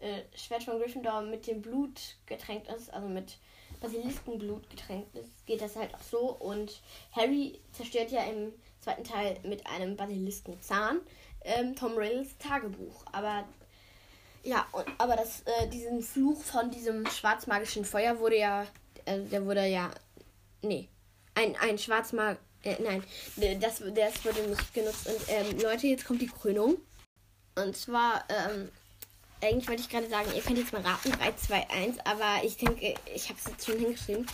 äh, Schwert von Gryffindor mit dem Blut getränkt ist, also mit Basiliskenblut getränkt ist, geht das halt auch so. Und Harry zerstört ja im zweiten Teil mit einem Basiliskenzahn ähm, Tom Riddles Tagebuch. Aber ja, und, aber das, äh, diesen Fluch von diesem schwarzmagischen Feuer wurde ja, äh, der wurde ja, nee, ein, ein Schwarzmag, äh, nein, das, das wurde nicht genutzt. Und ähm, Leute, jetzt kommt die Krönung. Und zwar, ähm, eigentlich wollte ich gerade sagen, ihr könnt jetzt mal raten, 3, 2, 1, aber ich denke, ich habe es jetzt schon hingeschrieben.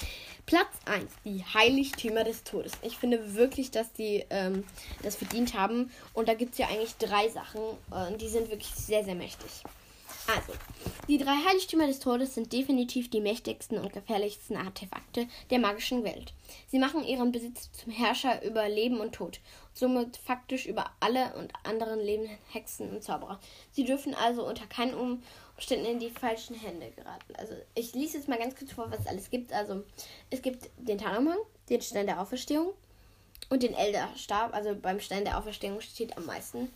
Platz 1, die Heiligtümer des Todes. Ich finde wirklich, dass die ähm, das verdient haben. Und da gibt es ja eigentlich drei Sachen, und äh, die sind wirklich sehr, sehr mächtig. Also, die drei Heiligtümer des Todes sind definitiv die mächtigsten und gefährlichsten Artefakte der magischen Welt. Sie machen ihren Besitz zum Herrscher über Leben und Tod somit faktisch über alle und anderen lebenden Hexen und Zauberer. Sie dürfen also unter keinen Umständen in die falschen Hände geraten. Also, ich lese jetzt mal ganz kurz vor, was es alles gibt. Also, es gibt den Tarnumhang, den Stein der Auferstehung und den Elderstab. Also, beim Stein der Auferstehung steht am meisten.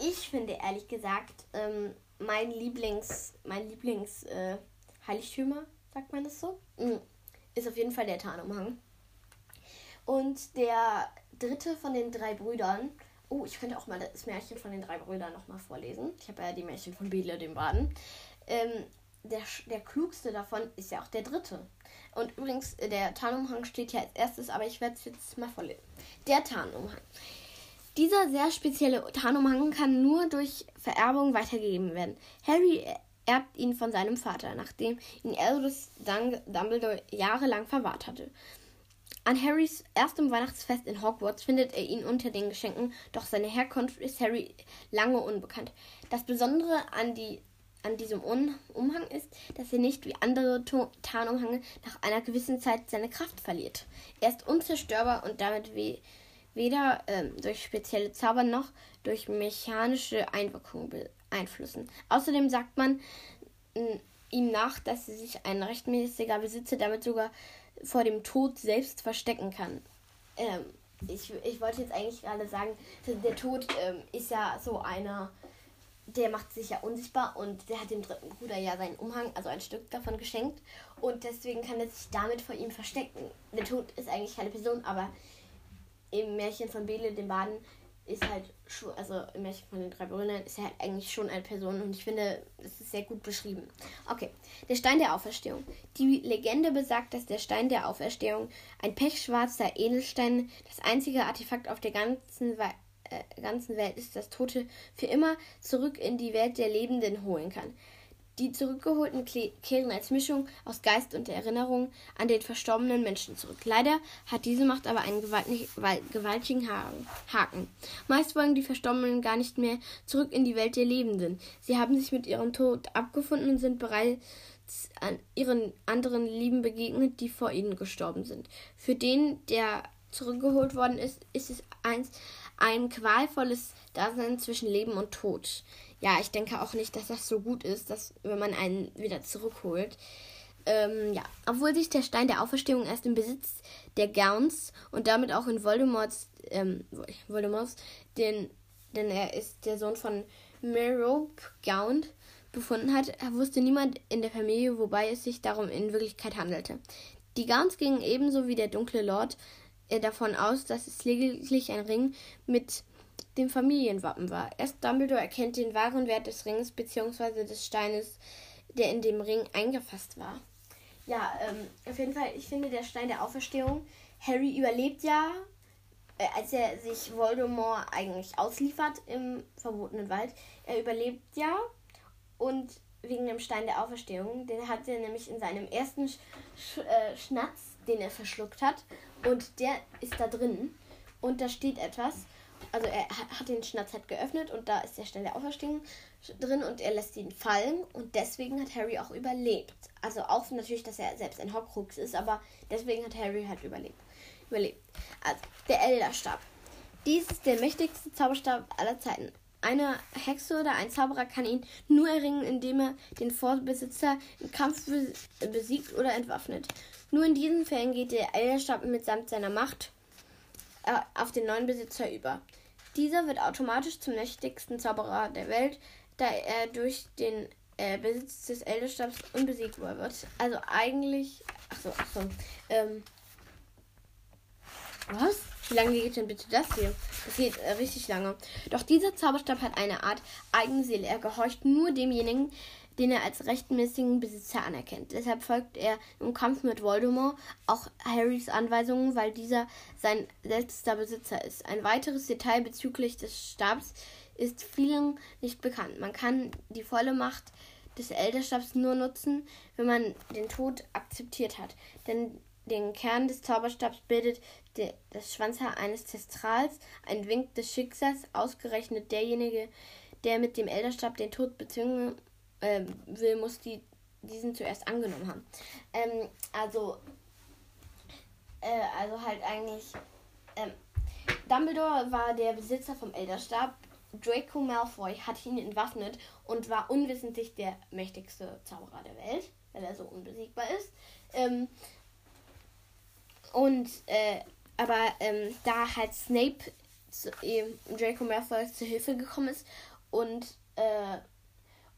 Ich finde ehrlich gesagt, ähm, mein Lieblings, mein Lieblings äh, Heiligtümer, sagt man das so, mhm. ist auf jeden Fall der Tarnumhang. Und der dritte von den drei Brüdern, oh, ich könnte auch mal das Märchen von den drei Brüdern nochmal vorlesen. Ich habe ja die Märchen von Bedle, dem Baden. Ähm, der, der klugste davon ist ja auch der dritte. Und übrigens, der Tarnumhang steht ja als erstes, aber ich werde es jetzt mal vorlesen. Der Tarnumhang. Dieser sehr spezielle Tarnumhang kann nur durch Vererbung weitergegeben werden. Harry erbt ihn von seinem Vater, nachdem ihn Albus Dumbledore jahrelang verwahrt hatte. An Harrys erstem Weihnachtsfest in Hogwarts findet er ihn unter den Geschenken, doch seine Herkunft ist Harry lange unbekannt. Das Besondere an, die, an diesem Umhang ist, dass er nicht wie andere Tarnumhänge nach einer gewissen Zeit seine Kraft verliert. Er ist unzerstörbar und damit wie weder ähm, durch spezielle Zauber noch durch mechanische Einwirkungen beeinflussen. Außerdem sagt man ihm nach, dass er sich ein rechtmäßiger Besitzer damit sogar vor dem Tod selbst verstecken kann. Ähm, ich, ich wollte jetzt eigentlich gerade sagen, der Tod ähm, ist ja so einer, der macht sich ja unsichtbar und der hat dem dritten Bruder ja seinen Umhang, also ein Stück davon geschenkt und deswegen kann er sich damit vor ihm verstecken. Der Tod ist eigentlich keine Person, aber im Märchen von Bele, dem Baden, ist halt schon, also im Märchen von den drei Brüdern ist er halt eigentlich schon eine Person und ich finde, es ist sehr gut beschrieben. Okay, der Stein der Auferstehung. Die Legende besagt, dass der Stein der Auferstehung, ein pechschwarzer Edelstein, das einzige Artefakt auf der ganzen, äh, ganzen Welt ist, das Tote für immer zurück in die Welt der Lebenden holen kann. Die Zurückgeholten kehren als Mischung aus Geist und Erinnerung an den verstorbenen Menschen zurück. Leider hat diese Macht aber einen gewaltigen Haken. Meist wollen die Verstorbenen gar nicht mehr zurück in die Welt der Lebenden. Sie haben sich mit ihrem Tod abgefunden und sind bereits an ihren anderen Lieben begegnet, die vor ihnen gestorben sind. Für den, der zurückgeholt worden ist, ist es eins, ein qualvolles Dasein zwischen Leben und Tod ja, ich denke auch nicht, dass das so gut ist, dass wenn man einen wieder zurückholt. Ähm, ja, obwohl sich der Stein der Auferstehung erst im Besitz der Gauns und damit auch in Voldemorts, ähm, Voldemorts, denn, denn er ist der Sohn von Merope Gaunt, befunden hat, wusste niemand in der Familie, wobei es sich darum in Wirklichkeit handelte. Die Gauns gingen ebenso wie der dunkle Lord äh, davon aus, dass es lediglich ein Ring mit dem Familienwappen war. Erst Dumbledore erkennt den wahren Wert des Rings bzw. des Steines, der in dem Ring eingefasst war. Ja, ähm, auf jeden Fall, ich finde der Stein der Auferstehung. Harry überlebt ja, äh, als er sich Voldemort eigentlich ausliefert im verbotenen Wald. Er überlebt ja und wegen dem Stein der Auferstehung, den hat er nämlich in seinem ersten Sch Sch äh, Schnatz den er verschluckt hat. Und der ist da drin. Und da steht etwas. Also er hat den Schnatz halt geöffnet und da ist der der Auferstehung drin und er lässt ihn fallen und deswegen hat Harry auch überlebt. Also auch natürlich, dass er selbst ein Horcrux ist, aber deswegen hat Harry halt überlebt. überlebt. Also der Elderstab. Dies ist der mächtigste Zauberstab aller Zeiten. Eine Hexe oder ein Zauberer kann ihn nur erringen, indem er den Vorbesitzer im Kampf besiegt oder entwaffnet. Nur in diesen Fällen geht der Elderstab mitsamt seiner Macht auf den neuen Besitzer über. Dieser wird automatisch zum mächtigsten Zauberer der Welt, da er durch den äh, Besitz des Elderstabs unbesiegbar wird. Also eigentlich. Achso, achso. Ähm. Was? Wie lange geht denn bitte das hier? Das geht äh, richtig lange. Doch dieser Zauberstab hat eine Art Eigenseele. Er gehorcht nur demjenigen, den er als rechtmäßigen Besitzer anerkennt. Deshalb folgt er im Kampf mit Voldemort auch Harrys Anweisungen, weil dieser sein letzter Besitzer ist. Ein weiteres Detail bezüglich des Stabs ist vielen nicht bekannt. Man kann die volle Macht des Elderstabs nur nutzen, wenn man den Tod akzeptiert hat. Denn den Kern des Zauberstabs bildet de, das Schwanzhaar eines Testrals, ein Wink des Schicksals, ausgerechnet derjenige, der mit dem Elderstab den Tod bezwingen äh, will, muss die, diesen zuerst angenommen haben. Ähm, also, äh, also halt eigentlich, ähm, Dumbledore war der Besitzer vom Elderstab. Draco Malfoy hat ihn entwaffnet und war unwissentlich der mächtigste Zauberer der Welt, weil er so unbesiegbar ist. Ähm, und äh, aber ähm, da halt Snape zu, eben Draco Malfoy zur Hilfe gekommen ist und äh,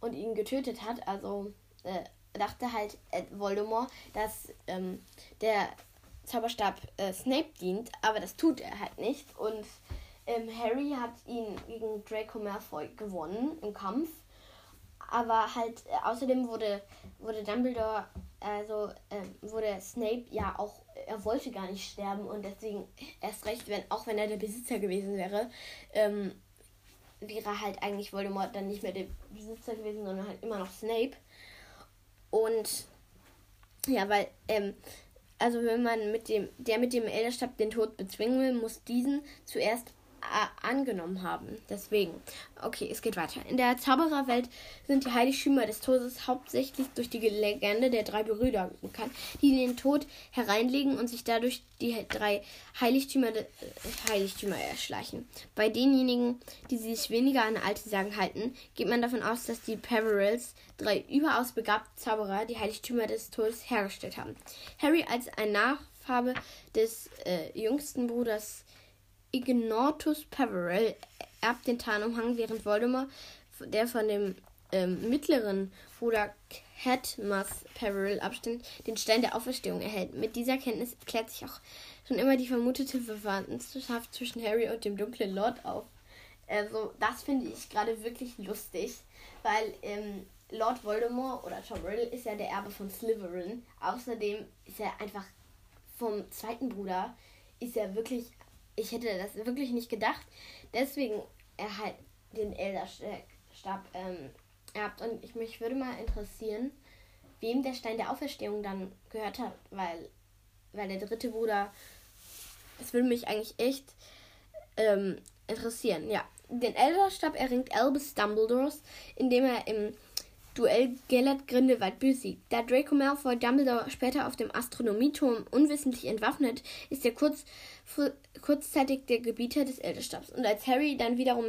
und ihn getötet hat, also äh, dachte halt Voldemort, dass ähm, der Zauberstab äh, Snape dient, aber das tut er halt nicht. Und ähm, Harry hat ihn gegen Draco Malfoy gewonnen im Kampf. Aber halt, äh, außerdem wurde, wurde Dumbledore, also ähm, wurde Snape ja auch, er wollte gar nicht sterben und deswegen erst recht, wenn, auch wenn er der Besitzer gewesen wäre, ähm, wäre halt eigentlich Voldemort dann nicht mehr der Besitzer gewesen, sondern halt immer noch Snape. Und ja, weil, ähm, also wenn man mit dem, der mit dem Elderstab den Tod bezwingen will, muss diesen zuerst angenommen haben. Deswegen. Okay, es geht weiter. In der Zaubererwelt sind die Heiligtümer des Todes hauptsächlich durch die Legende der drei Brüder bekannt, die den Tod hereinlegen und sich dadurch die drei Heiligtümer, äh, Heiligtümer erschleichen. Bei denjenigen, die sich weniger an alte Sagen halten, geht man davon aus, dass die Peverils, drei überaus begabte Zauberer, die Heiligtümer des Todes hergestellt haben. Harry als ein Nachfarbe des äh, jüngsten Bruders Ignotus Peverell erbt den Tarnumhang, während Voldemort, der von dem ähm, mittleren Bruder Cadmus Peverell abstimmt, den Stein der Auferstehung erhält. Mit dieser Kenntnis klärt sich auch schon immer die vermutete Verwandtschaft zwischen Harry und dem dunklen Lord auf. Also, das finde ich gerade wirklich lustig, weil ähm, Lord Voldemort oder Tom Riddle ist ja der Erbe von Slytherin. Außerdem ist er einfach vom zweiten Bruder, ist er wirklich ich hätte das wirklich nicht gedacht. Deswegen er halt den Elderstab ähm, erbt. Und ich, mich würde mal interessieren, wem der Stein der Auferstehung dann gehört hat, weil, weil der dritte Bruder, es würde mich eigentlich echt ähm, interessieren. Ja, den Elderstab erringt Albus Dumbledores, indem er im Duell Gellert Grindelwald besiegt. Da Draco Malfoy Dumbledore später auf dem Astronomieturm unwissentlich entwaffnet, ist er kurz, kurzzeitig der Gebieter des Elderstabs. Und als Harry dann wiederum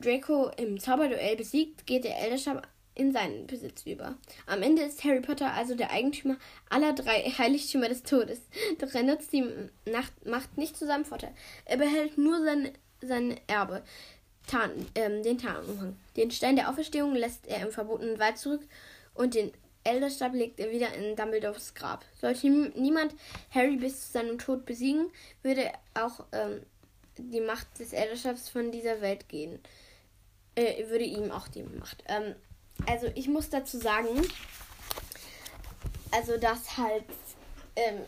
Draco im Zauberduell besiegt, geht der Elderstab in seinen Besitz über. Am Ende ist Harry Potter also der Eigentümer aller drei Heiligtümer des Todes. [laughs] Doch er nutzt die Macht nicht zu seinem Vorteil. Er behält nur sein, sein Erbe. Tarn, ähm, den Tarnumhang. Den Stein der Auferstehung lässt er im verbotenen Wald zurück und den Elderstab legt er wieder in Dumbledores Grab. Sollte niemand Harry bis zu seinem Tod besiegen, würde auch ähm, die Macht des Elderstabs von dieser Welt gehen. Äh, würde ihm auch die Macht. Ähm, also ich muss dazu sagen, also dass halt, ähm,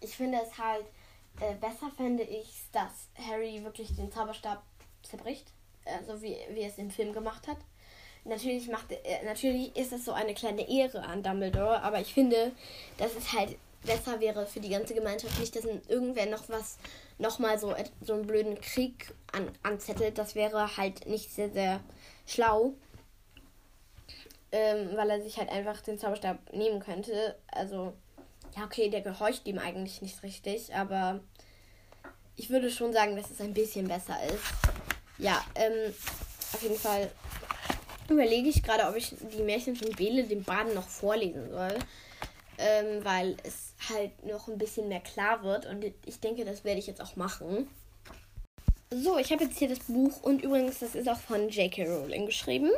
ich finde es halt äh, besser fände ich, dass Harry wirklich den Zauberstab zerbricht also wie, wie er es im Film gemacht hat. Natürlich macht äh, natürlich ist das so eine kleine Ehre an Dumbledore, aber ich finde, das ist halt besser wäre für die ganze Gemeinschaft. Nicht, dass irgendwer noch was, nochmal so, so einen blöden Krieg an, anzettelt. Das wäre halt nicht sehr, sehr schlau. Ähm, weil er sich halt einfach den Zauberstab nehmen könnte. Also, ja, okay, der gehorcht ihm eigentlich nicht richtig, aber ich würde schon sagen, dass es ein bisschen besser ist. Ja, ähm, auf jeden Fall überlege ich gerade, ob ich die Märchen von Bele dem Baden noch vorlesen soll. Ähm, weil es halt noch ein bisschen mehr klar wird. Und ich denke, das werde ich jetzt auch machen. So, ich habe jetzt hier das Buch und übrigens, das ist auch von J.K. Rowling geschrieben.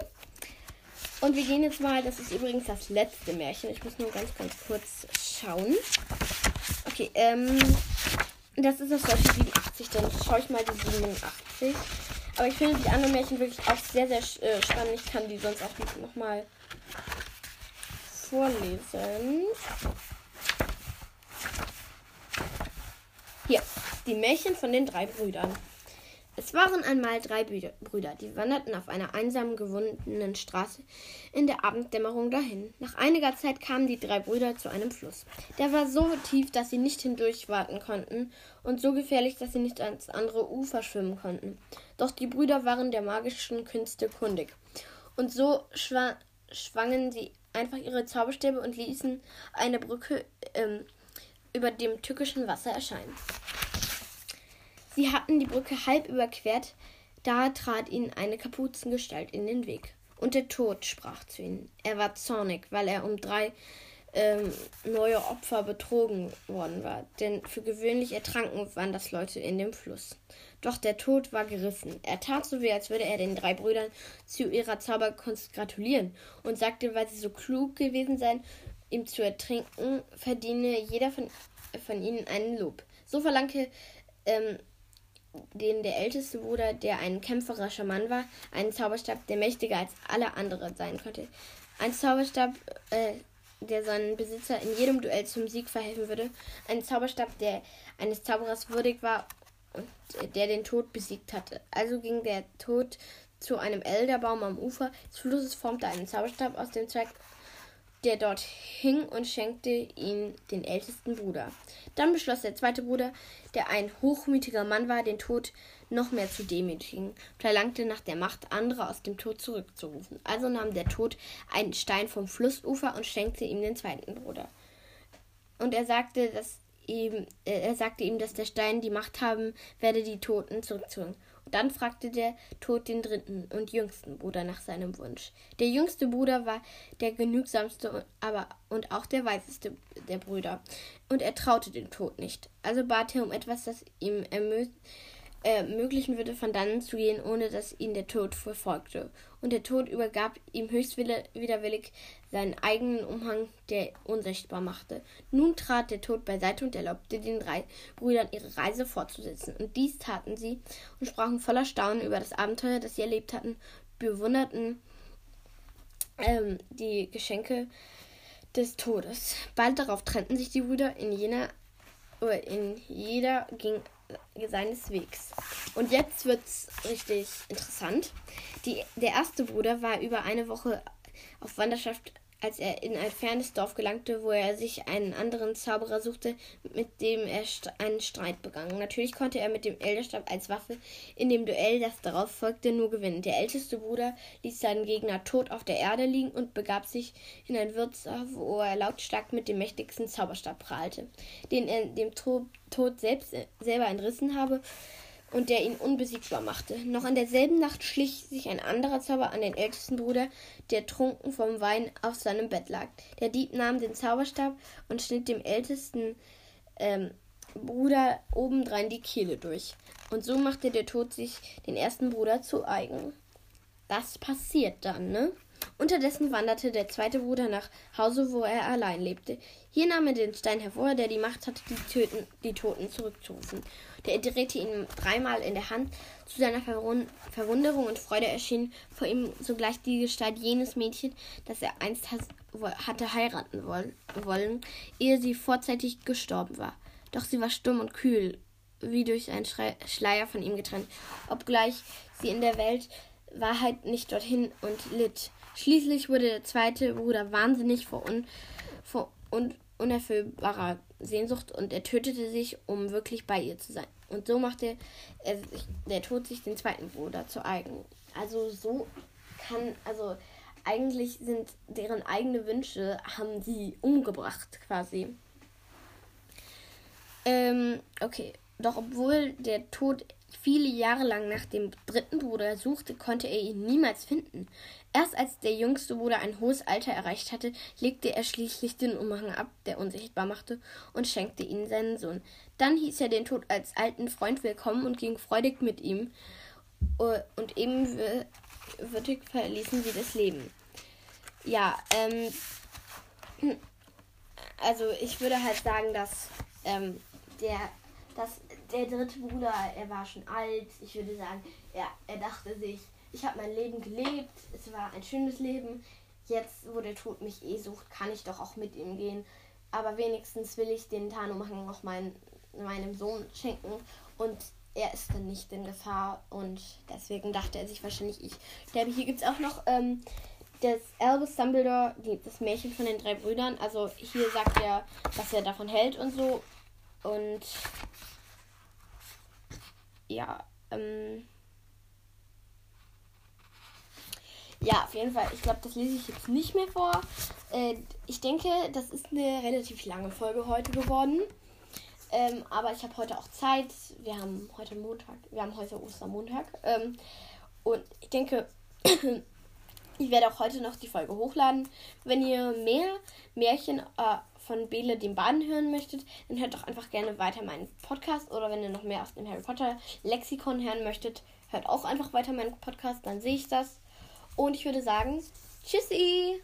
Und wir gehen jetzt mal, das ist übrigens das letzte Märchen. Ich muss nur ganz, ganz kurz schauen. Okay, ähm, das ist das solche 87, dann schaue ich mal die 87. Aber ich finde die anderen Märchen wirklich auch sehr, sehr äh, spannend. Ich kann die sonst auch nochmal vorlesen. Hier, die Märchen von den drei Brüdern. Es waren einmal drei Brüder, die wanderten auf einer einsam gewundenen Straße in der Abenddämmerung dahin. Nach einiger Zeit kamen die drei Brüder zu einem Fluss. Der war so tief, dass sie nicht hindurchwarten konnten und so gefährlich, dass sie nicht ans andere Ufer schwimmen konnten. Doch die Brüder waren der magischen Künste kundig. Und so schwa schwangen sie einfach ihre Zauberstäbe und ließen eine Brücke ähm, über dem tückischen Wasser erscheinen. Sie hatten die Brücke halb überquert, da trat ihnen eine Kapuzengestalt in den Weg. Und der Tod sprach zu ihnen. Er war zornig, weil er um drei ähm, neue Opfer betrogen worden war, denn für gewöhnlich ertranken waren das Leute in dem Fluss. Doch der Tod war gerissen. Er tat so wie, als würde er den drei Brüdern zu ihrer Zauberkunst gratulieren und sagte, weil sie so klug gewesen seien, ihm zu ertrinken, verdiene jeder von, von ihnen einen Lob. So verlangte ähm, den der älteste Bruder, der ein kämpferischer Mann war, einen Zauberstab, der mächtiger als alle anderen sein konnte. Ein Zauberstab, äh, der seinen Besitzer in jedem Duell zum Sieg verhelfen würde. Ein Zauberstab, der eines Zauberers würdig war und der den Tod besiegt hatte. Also ging der Tod zu einem Elderbaum am Ufer des Flusses, formte einen Zauberstab aus dem Zweig der dort hing und schenkte ihn den ältesten Bruder. Dann beschloss der zweite Bruder, der ein hochmütiger Mann war, den Tod noch mehr zu demütigen und verlangte nach der Macht, andere aus dem Tod zurückzurufen. Also nahm der Tod einen Stein vom Flussufer und schenkte ihm den zweiten Bruder. Und er sagte, dass ihm, äh, er sagte ihm, dass der Stein die Macht haben werde, die Toten zurückzuholen. Dann fragte der Tod den dritten und jüngsten Bruder nach seinem Wunsch. Der jüngste Bruder war der genügsamste aber und auch der weiseste der Brüder, und er traute dem Tod nicht. Also bat er um etwas, das ihm ermöglichen würde, von dannen zu gehen, ohne dass ihn der Tod verfolgte. Und der Tod übergab ihm höchst widerwillig seinen eigenen Umhang, der unsichtbar machte. Nun trat der Tod beiseite und erlaubte den drei Brüdern ihre Reise fortzusetzen. Und dies taten sie und sprachen voller Staunen über das Abenteuer, das sie erlebt hatten, bewunderten ähm, die Geschenke des Todes. Bald darauf trennten sich die Brüder in jener in jeder ging seines Wegs. Und jetzt wird's richtig interessant. Die, der erste Bruder war über eine Woche auf Wanderschaft als er in ein fernes Dorf gelangte, wo er sich einen anderen Zauberer suchte, mit dem er einen Streit begann. Natürlich konnte er mit dem Elderstab als Waffe in dem Duell, das darauf folgte, nur gewinnen. Der älteste Bruder ließ seinen Gegner tot auf der Erde liegen und begab sich in ein Wirtshaus, wo er lautstark mit dem mächtigsten Zauberstab prahlte, den er dem Tod selbst selber entrissen habe und der ihn unbesiegbar machte. Noch in derselben Nacht schlich sich ein anderer Zauber an den ältesten Bruder, der trunken vom Wein auf seinem Bett lag. Der Dieb nahm den Zauberstab und schnitt dem ältesten ähm, Bruder obendrein die Kehle durch. Und so machte der Tod sich den ersten Bruder zu eigen. Das passiert dann, ne? Unterdessen wanderte der zweite Bruder nach Hause, wo er allein lebte. Hier nahm er den Stein hervor, der die Macht hatte, die, Töten, die Toten zurückzurufen. Der drehte ihn dreimal in der Hand. Zu seiner Verwunderung und Freude erschien vor ihm sogleich die Gestalt jenes Mädchen, das er einst hatte heiraten wollen, ehe sie vorzeitig gestorben war. Doch sie war stumm und kühl, wie durch einen Schleier von ihm getrennt, obgleich sie in der Welt Wahrheit nicht dorthin und litt. Schließlich wurde der zweite Bruder wahnsinnig vor, un, vor und unerfüllbarer Sehnsucht und er tötete sich, um wirklich bei ihr zu sein. Und so machte er sich, der Tod sich den zweiten Bruder zu eigen. Also so kann, also eigentlich sind deren eigene Wünsche, haben sie umgebracht quasi. Ähm, okay. Doch obwohl der Tod viele Jahre lang nach dem dritten Bruder suchte, konnte er ihn niemals finden. Erst als der jüngste Bruder ein hohes Alter erreicht hatte, legte er schließlich den Umhang ab, der unsichtbar machte, und schenkte ihn seinen Sohn. Dann hieß er den Tod als alten Freund willkommen und ging freudig mit ihm. Äh, und ebenwürdig verließen sie das Leben. Ja, ähm. [clears throat] Also ich würde halt sagen, dass ähm, der, dass der dritte Bruder, er war schon alt. Ich würde sagen, er, er dachte sich, ich habe mein Leben gelebt, es war ein schönes Leben. Jetzt, wo der Tod mich eh sucht, kann ich doch auch mit ihm gehen. Aber wenigstens will ich den Tarnumhang auch mein, meinem Sohn schenken. Und er ist dann nicht in Gefahr. Und deswegen dachte er sich wahrscheinlich, ich sterbe. Hier gibt es auch noch ähm, das Albus Dumbledore, das Märchen von den drei Brüdern. Also hier sagt er, was er davon hält und so. Und ja, ähm, Ja, auf jeden Fall. Ich glaube, das lese ich jetzt nicht mehr vor. Äh, ich denke, das ist eine relativ lange Folge heute geworden. Ähm, aber ich habe heute auch Zeit. Wir haben heute Montag. Wir haben heute Ostermontag. Ähm, und ich denke, [clears throat] ich werde auch heute noch die Folge hochladen. Wenn ihr mehr Märchen äh, von Bele dem Baden hören möchtet, dann hört doch einfach gerne weiter meinen Podcast. Oder wenn ihr noch mehr aus dem Harry Potter Lexikon hören möchtet, hört auch einfach weiter meinen Podcast. Dann sehe ich das. Und ich würde sagen, tschüssi!